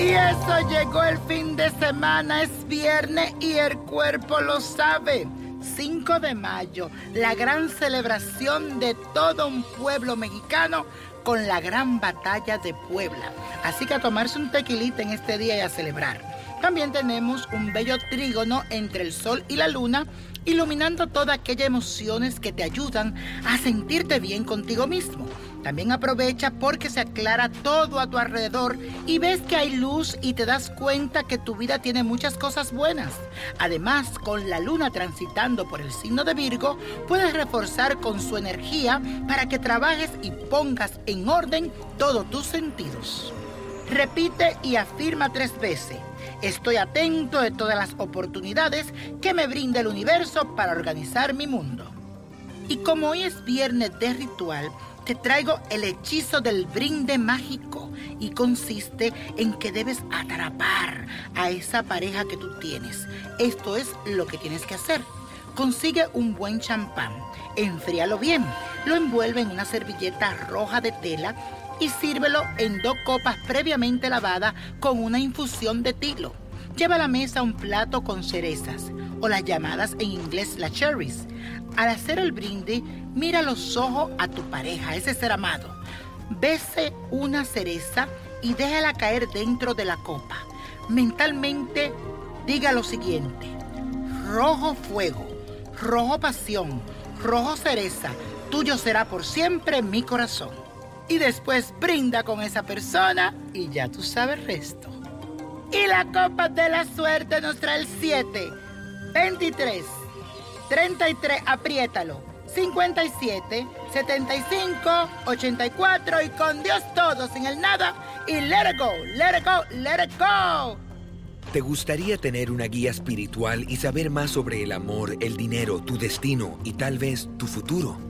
Y eso llegó el fin de semana, es viernes y el cuerpo lo sabe. 5 de mayo, la gran celebración de todo un pueblo mexicano con la gran batalla de Puebla. Así que a tomarse un tequilita en este día y a celebrar. También tenemos un bello trígono entre el sol y la luna, iluminando todas aquellas emociones que te ayudan a sentirte bien contigo mismo. También aprovecha porque se aclara todo a tu alrededor y ves que hay luz y te das cuenta que tu vida tiene muchas cosas buenas. Además, con la luna transitando por el signo de Virgo, puedes reforzar con su energía para que trabajes y pongas en orden todos tus sentidos. Repite y afirma tres veces. Estoy atento de todas las oportunidades que me brinda el universo para organizar mi mundo. Y como hoy es viernes de ritual, te traigo el hechizo del brinde mágico y consiste en que debes atrapar a esa pareja que tú tienes. Esto es lo que tienes que hacer. Consigue un buen champán, enfríalo bien, lo envuelve en una servilleta roja de tela y sírvelo en dos copas previamente lavadas con una infusión de tilo. Lleva a la mesa un plato con cerezas, o las llamadas en inglés las cherries. Al hacer el brinde, mira los ojos a tu pareja, ese ser amado. Bese una cereza y déjala caer dentro de la copa. Mentalmente diga lo siguiente. Rojo fuego, rojo pasión, rojo cereza, tuyo será por siempre mi corazón. Y después brinda con esa persona y ya tú sabes resto. Y la copa de la suerte nos trae el 7, 23, 33, apriétalo. 57, 75, 84 y con Dios todo, sin el nada y let it go, let it go, let it go. ¿Te gustaría tener una guía espiritual y saber más sobre el amor, el dinero, tu destino y tal vez tu futuro?